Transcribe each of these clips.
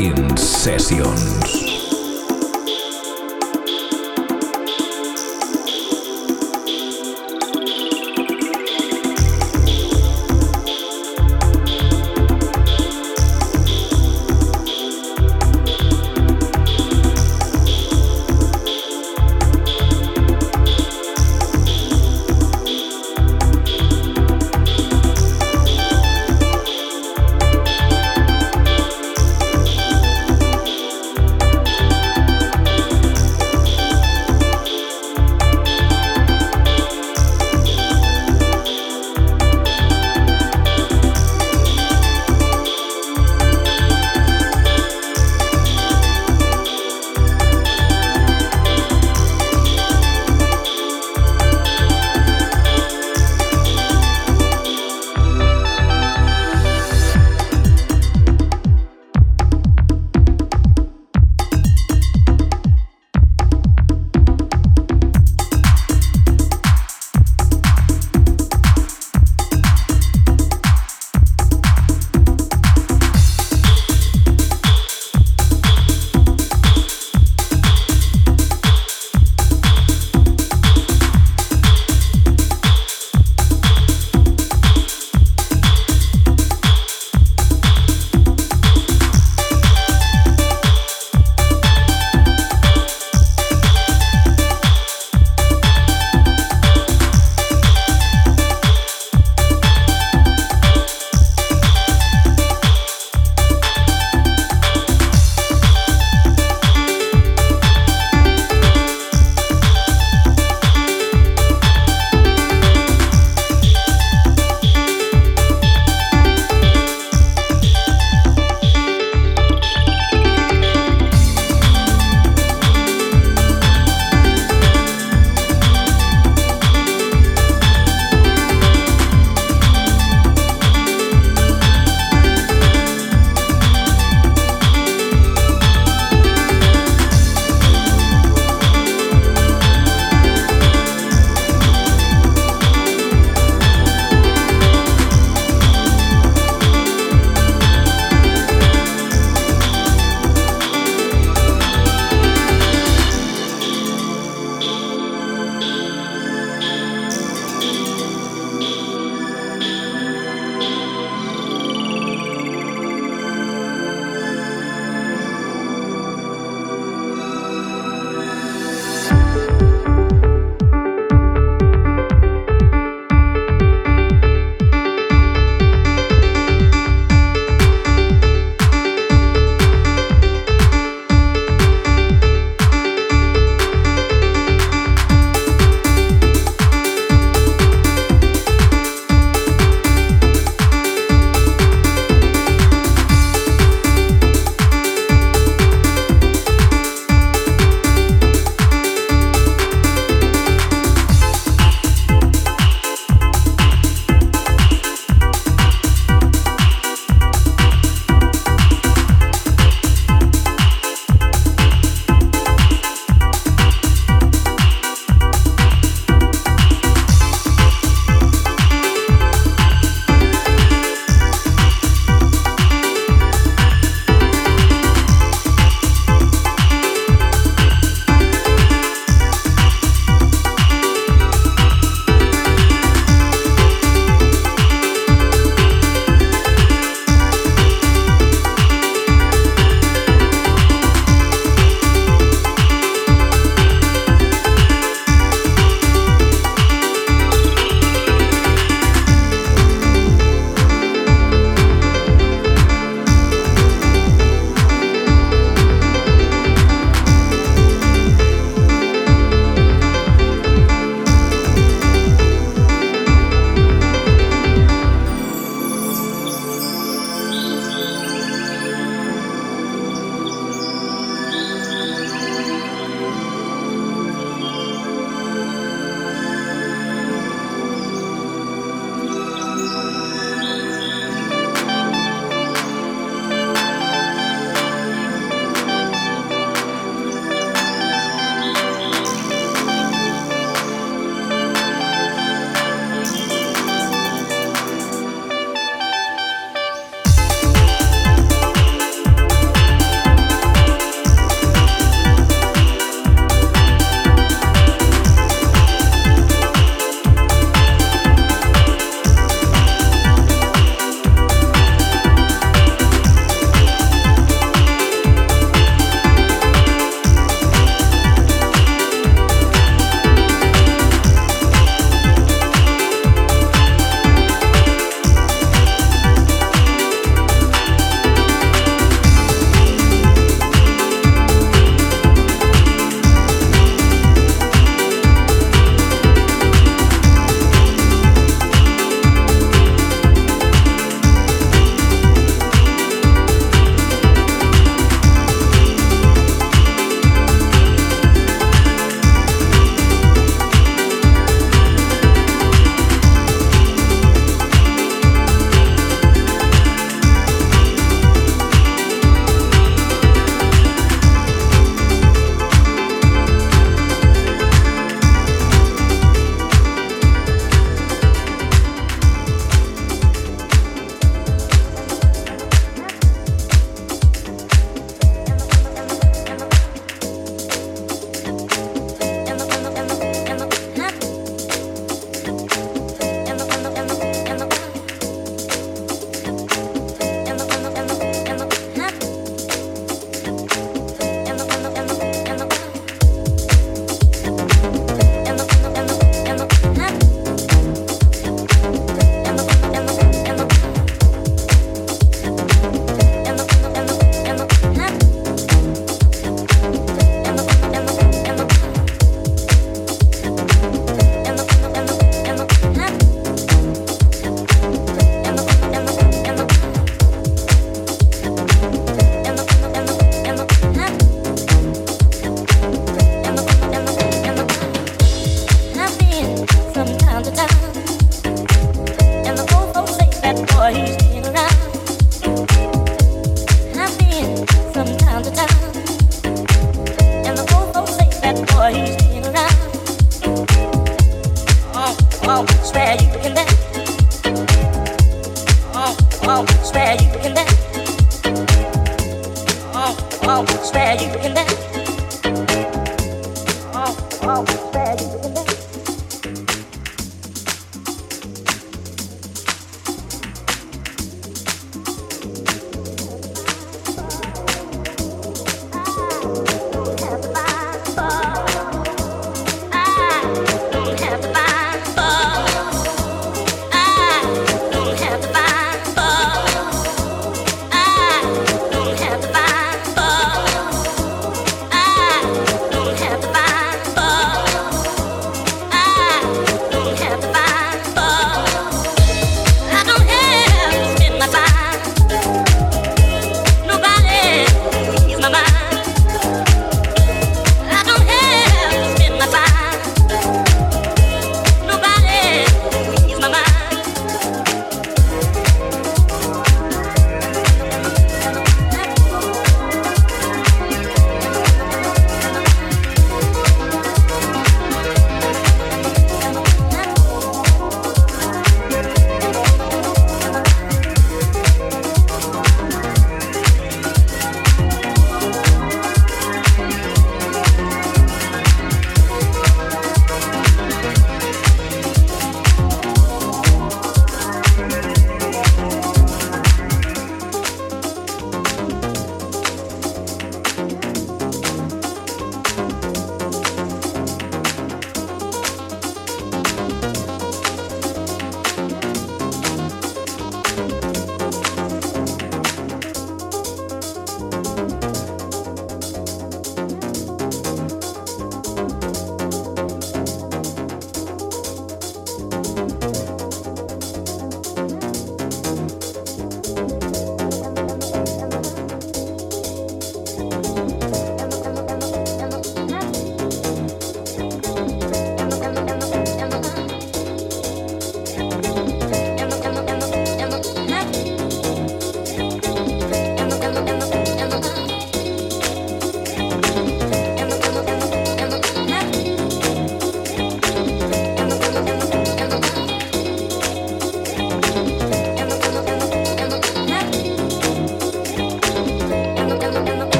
In sessions.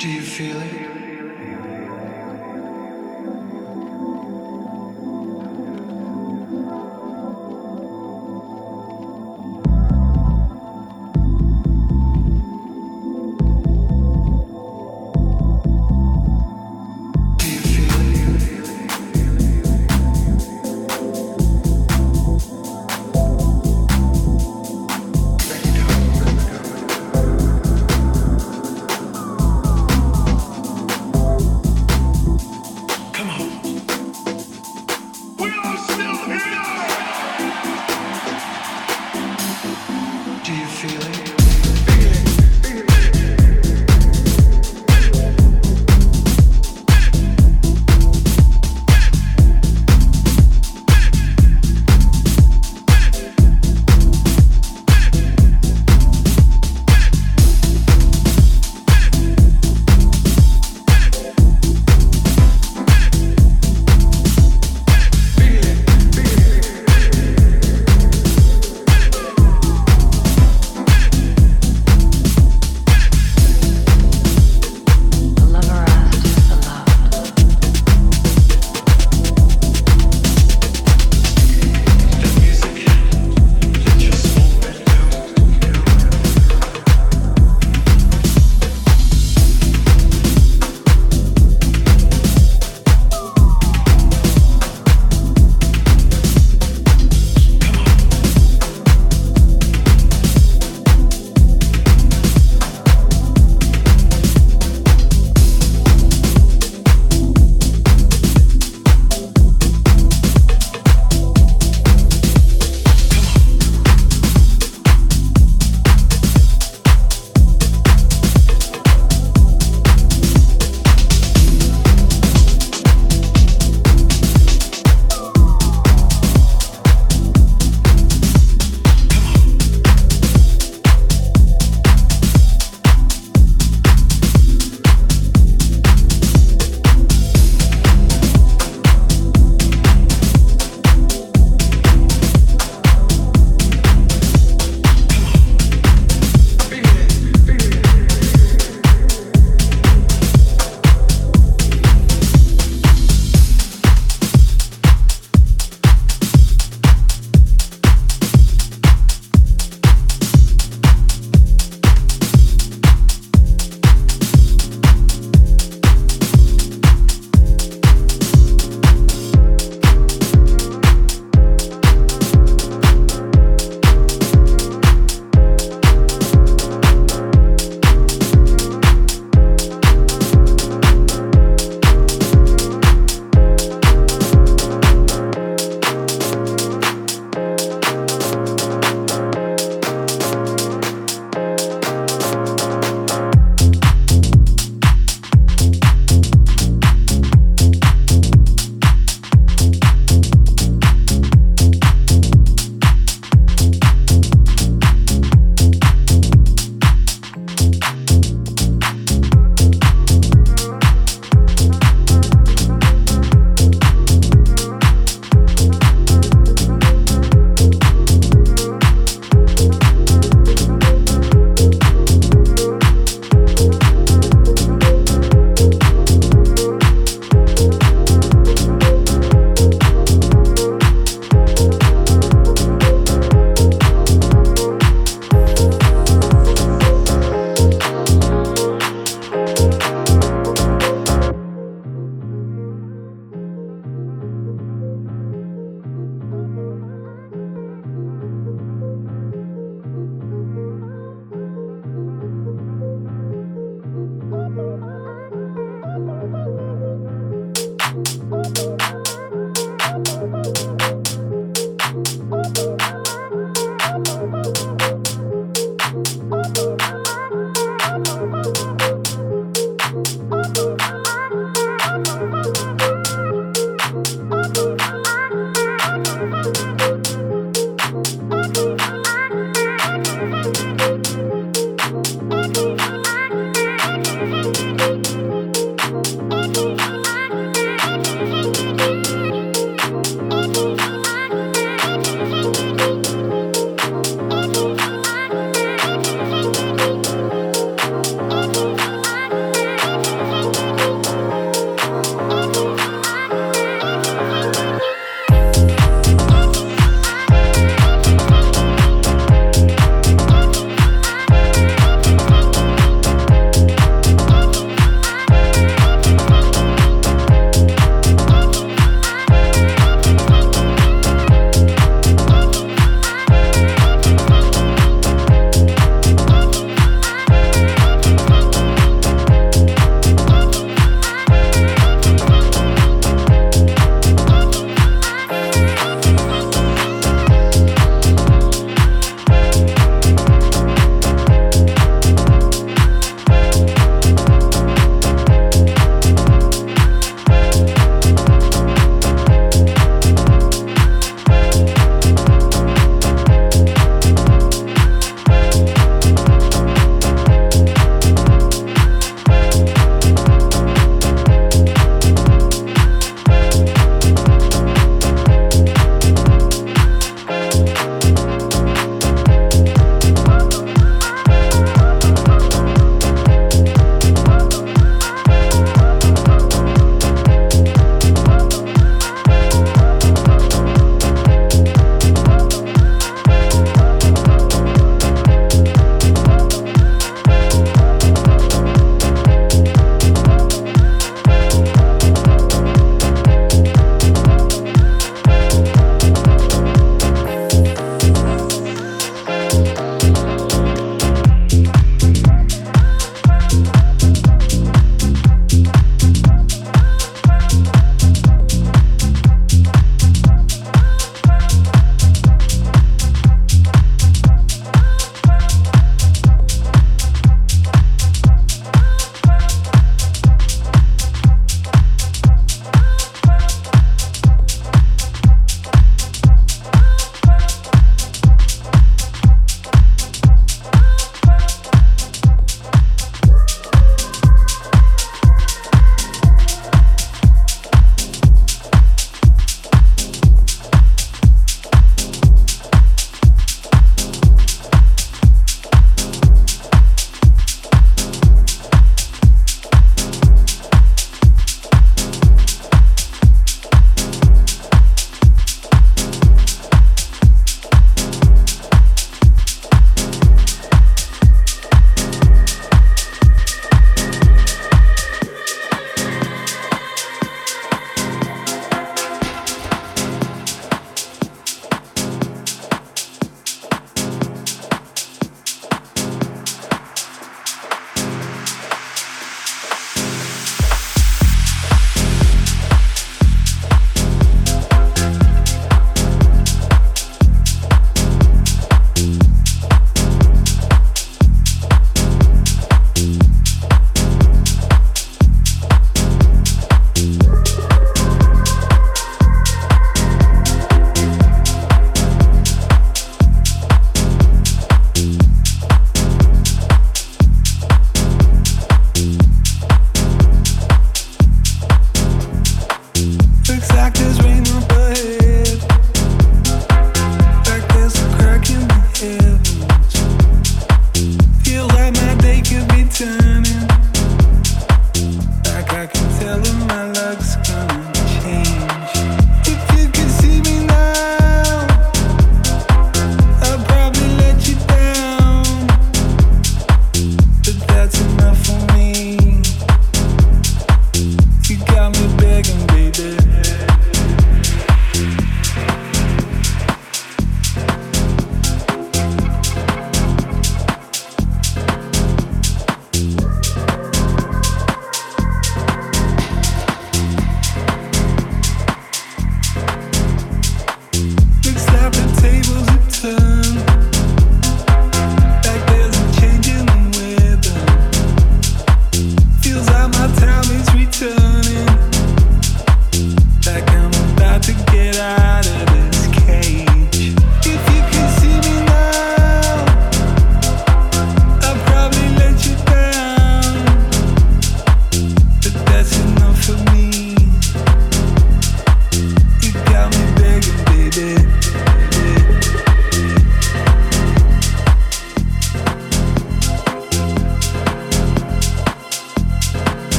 Do you feel it?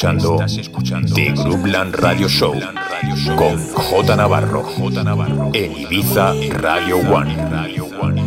Estás escuchando, The Groupland Radio Show con J Navarro en Ibiza Radio One.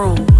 room.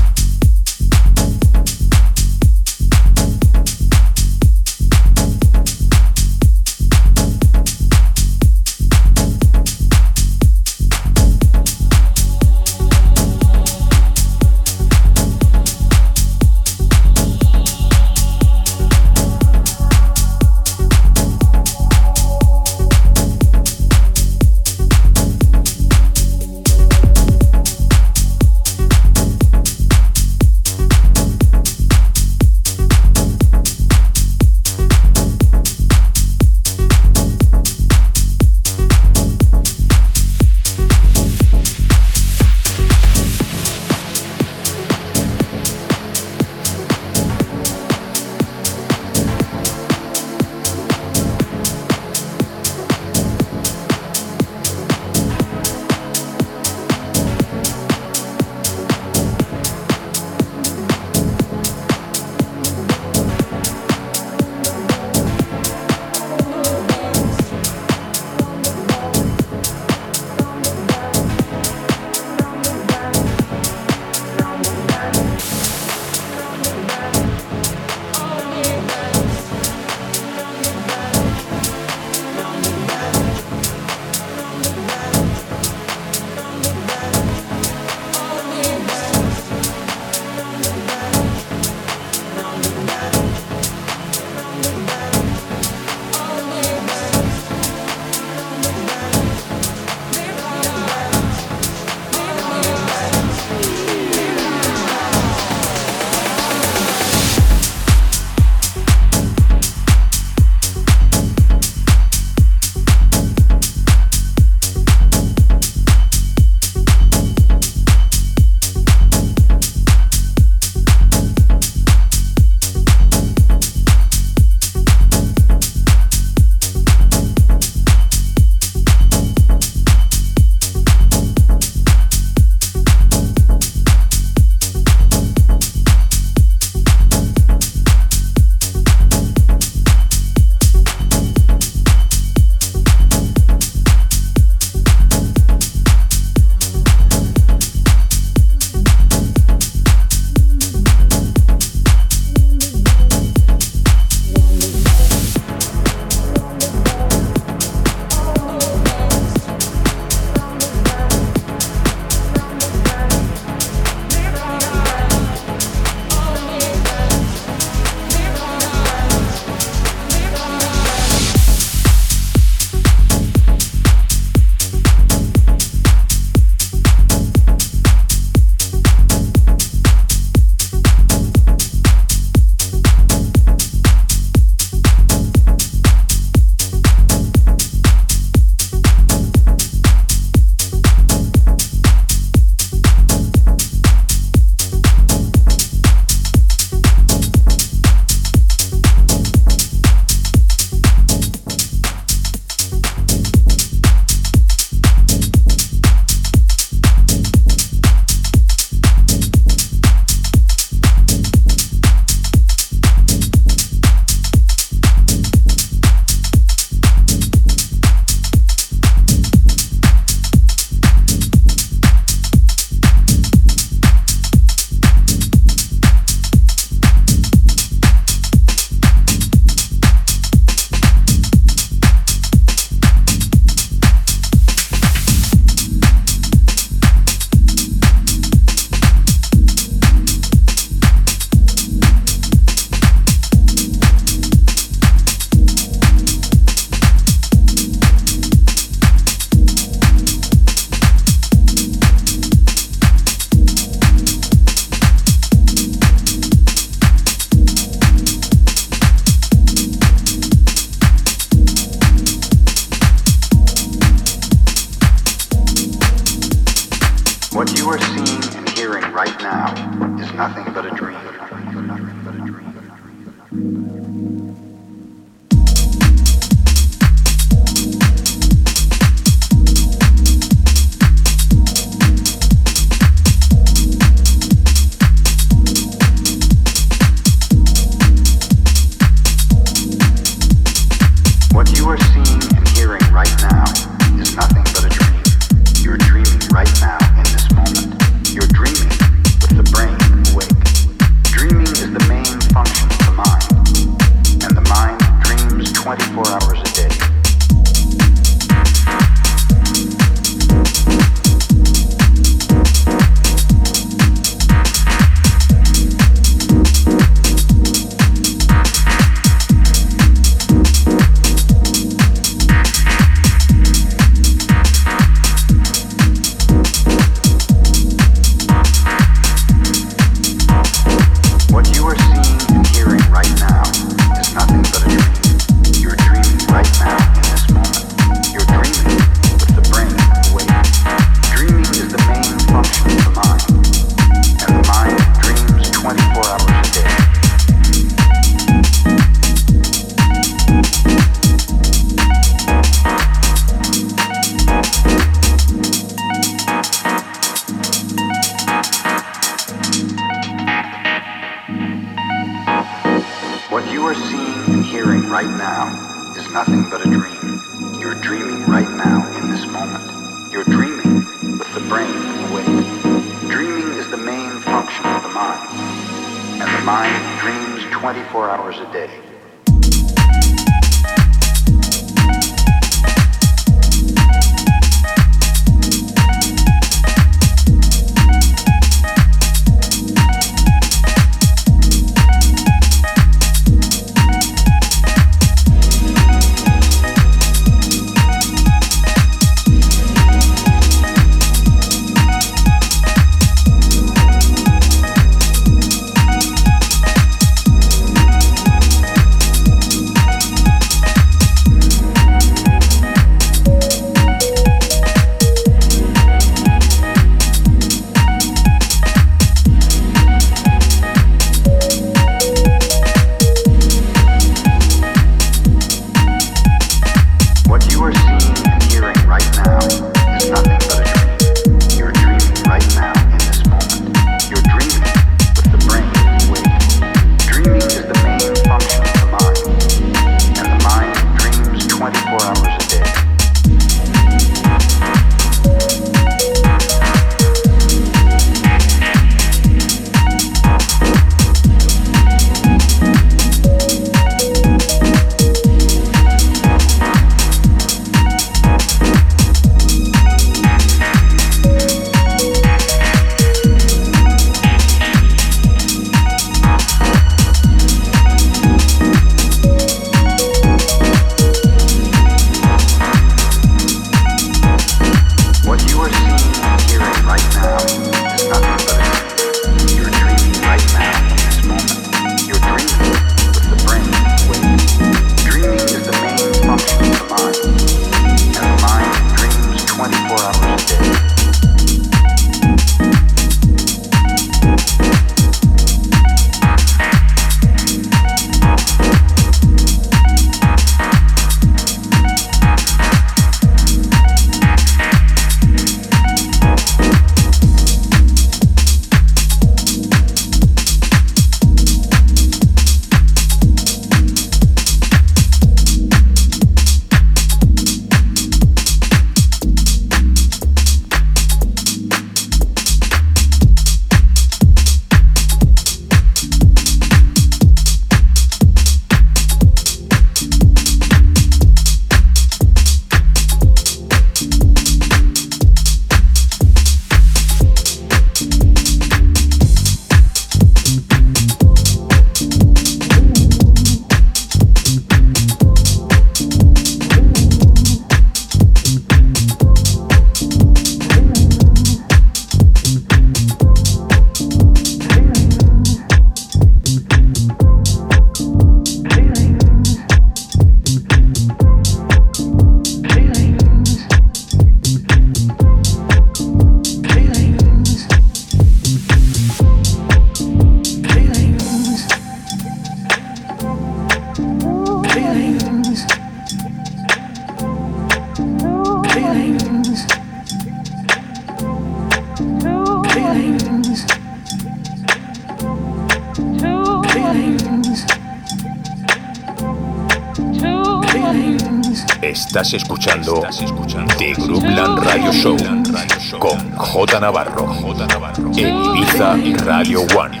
Con J Navarro en Ibiza Radio One.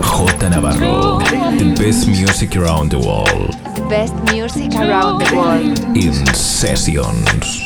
J Navarro, the best music around the world. The best music around the world. In sessions.